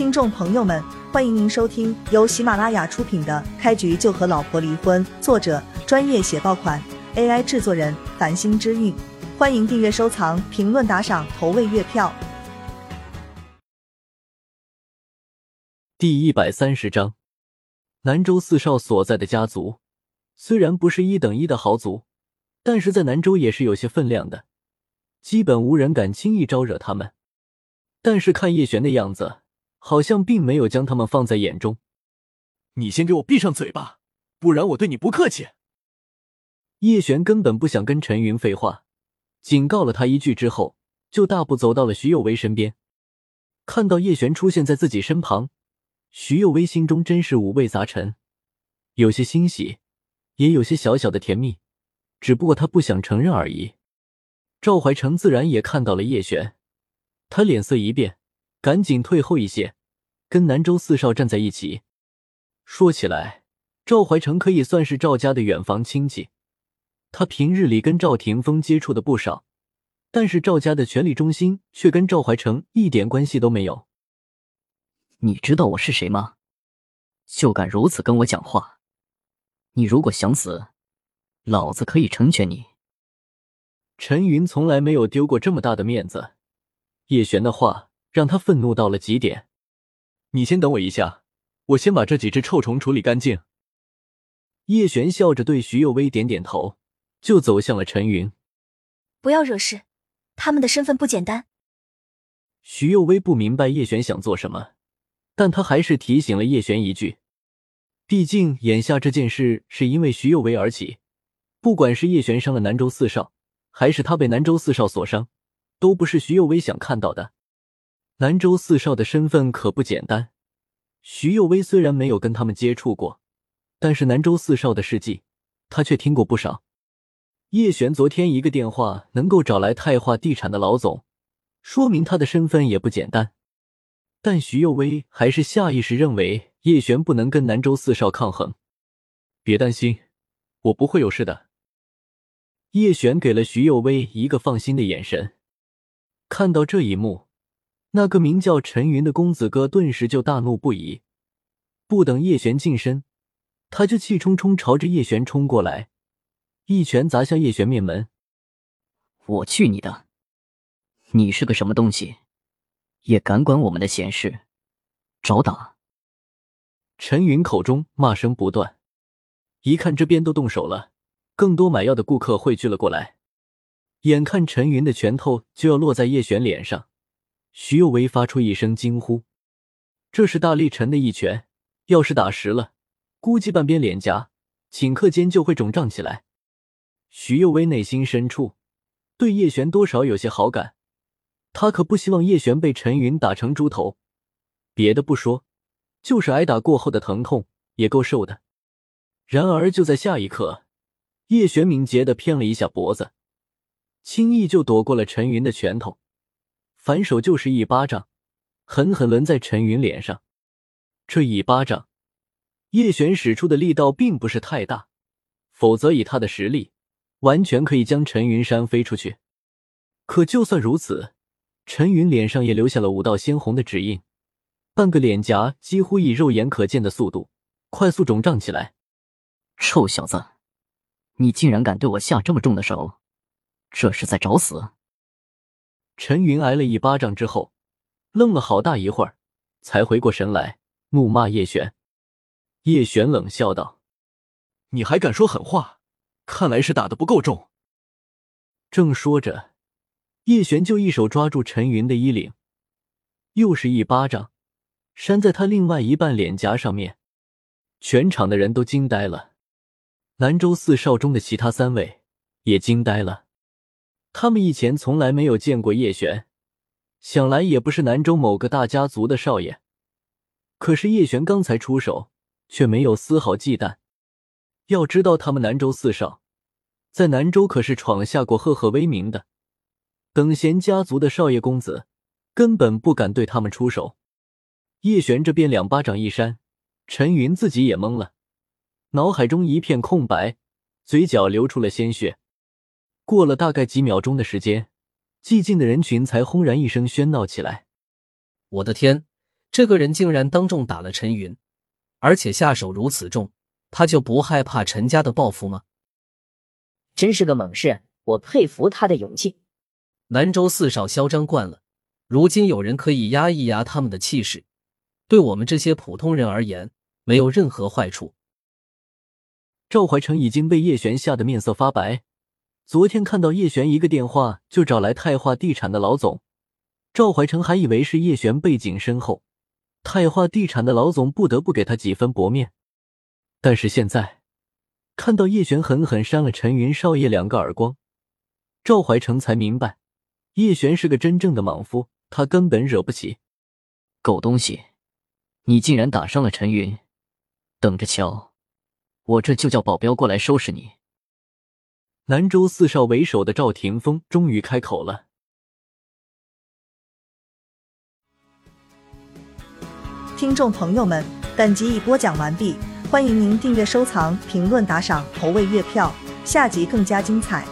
听众朋友们，欢迎您收听由喜马拉雅出品的《开局就和老婆离婚》，作者专业写爆款，AI 制作人繁星之韵。欢迎订阅、收藏、评论、打赏、投喂月票。第一百三十章，南州四少所在的家族，虽然不是一等一的豪族，但是在南州也是有些分量的，基本无人敢轻易招惹他们。但是看叶璇的样子，好像并没有将他们放在眼中。你先给我闭上嘴巴，不然我对你不客气。叶璇根本不想跟陈云废话，警告了他一句之后，就大步走到了徐有为身边。看到叶璇出现在自己身旁，徐有为心中真是五味杂陈，有些欣喜，也有些小小的甜蜜，只不过他不想承认而已。赵怀成自然也看到了叶璇。他脸色一变，赶紧退后一些，跟南州四少站在一起。说起来，赵怀成可以算是赵家的远房亲戚，他平日里跟赵霆锋接触的不少，但是赵家的权力中心却跟赵怀成一点关系都没有。你知道我是谁吗？就敢如此跟我讲话？你如果想死，老子可以成全你。陈云从来没有丢过这么大的面子。叶璇的话让他愤怒到了极点。你先等我一下，我先把这几只臭虫处理干净。叶璇笑着对徐有为点点头，就走向了陈云。不要惹事，他们的身份不简单。徐有为不明白叶璇想做什么，但他还是提醒了叶璇一句。毕竟眼下这件事是因为徐有为而起，不管是叶璇伤了南州四少，还是他被南州四少所伤。都不是徐有为想看到的。兰州四少的身份可不简单。徐有为虽然没有跟他们接触过，但是南州四少的事迹，他却听过不少。叶璇昨天一个电话能够找来泰化地产的老总，说明他的身份也不简单。但徐有为还是下意识认为叶璇不能跟南州四少抗衡。别担心，我不会有事的。叶璇给了徐有为一个放心的眼神。看到这一幕，那个名叫陈云的公子哥顿时就大怒不已。不等叶璇近身，他就气冲冲朝着叶璇冲过来，一拳砸向叶璇面门。我去你的！你是个什么东西，也敢管我们的闲事？找打！陈云口中骂声不断。一看这边都动手了，更多买药的顾客汇聚了过来。眼看陈云的拳头就要落在叶璇脸上，徐有为发出一声惊呼：“这是大力沉的一拳，要是打实了，估计半边脸颊顷刻间就会肿胀起来。”徐有为内心深处对叶璇多少有些好感，他可不希望叶璇被陈云打成猪头。别的不说，就是挨打过后的疼痛也够受的。然而就在下一刻，叶璇敏捷的偏了一下脖子。轻易就躲过了陈云的拳头，反手就是一巴掌，狠狠抡在陈云脸上。这一巴掌，叶璇使出的力道并不是太大，否则以他的实力，完全可以将陈云扇飞出去。可就算如此，陈云脸上也留下了五道鲜红的指印，半个脸颊几乎以肉眼可见的速度快速肿胀起来。臭小子，你竟然敢对我下这么重的手！这是在找死！陈云挨了一巴掌之后，愣了好大一会儿，才回过神来，怒骂叶璇。叶璇冷笑道：“你还敢说狠话？看来是打的不够重。”正说着，叶璇就一手抓住陈云的衣领，又是一巴掌，扇在他另外一半脸颊上面。全场的人都惊呆了，兰州四少中的其他三位也惊呆了。他们以前从来没有见过叶璇，想来也不是南州某个大家族的少爷。可是叶璇刚才出手，却没有丝毫忌惮。要知道，他们南州四少，在南州可是闯下过赫赫威名的。等闲家族的少爷公子，根本不敢对他们出手。叶璇这边两巴掌一扇，陈云自己也懵了，脑海中一片空白，嘴角流出了鲜血。过了大概几秒钟的时间，寂静的人群才轰然一声喧闹起来。我的天，这个人竟然当众打了陈云，而且下手如此重，他就不害怕陈家的报复吗？真是个猛士，我佩服他的勇气。南州四少嚣张惯了，如今有人可以压一压他们的气势，对我们这些普通人而言，没有任何坏处。赵怀成已经被叶璇吓得面色发白。昨天看到叶璇一个电话就找来泰化地产的老总，赵怀成还以为是叶璇背景深厚，泰化地产的老总不得不给他几分薄面。但是现在。看到叶璇狠狠扇了陈云少爷两个耳光，赵怀成才明白，叶璇是个真正的莽夫，他根本惹不起。狗东西，你竟然打伤了陈云，等着瞧，我这就叫保镖过来收拾你。南州四少为首的赵霆锋终于开口了。听众朋友们，本集已播讲完毕。欢迎您订阅、收藏、评论、打赏、投喂月票，下集更加精彩。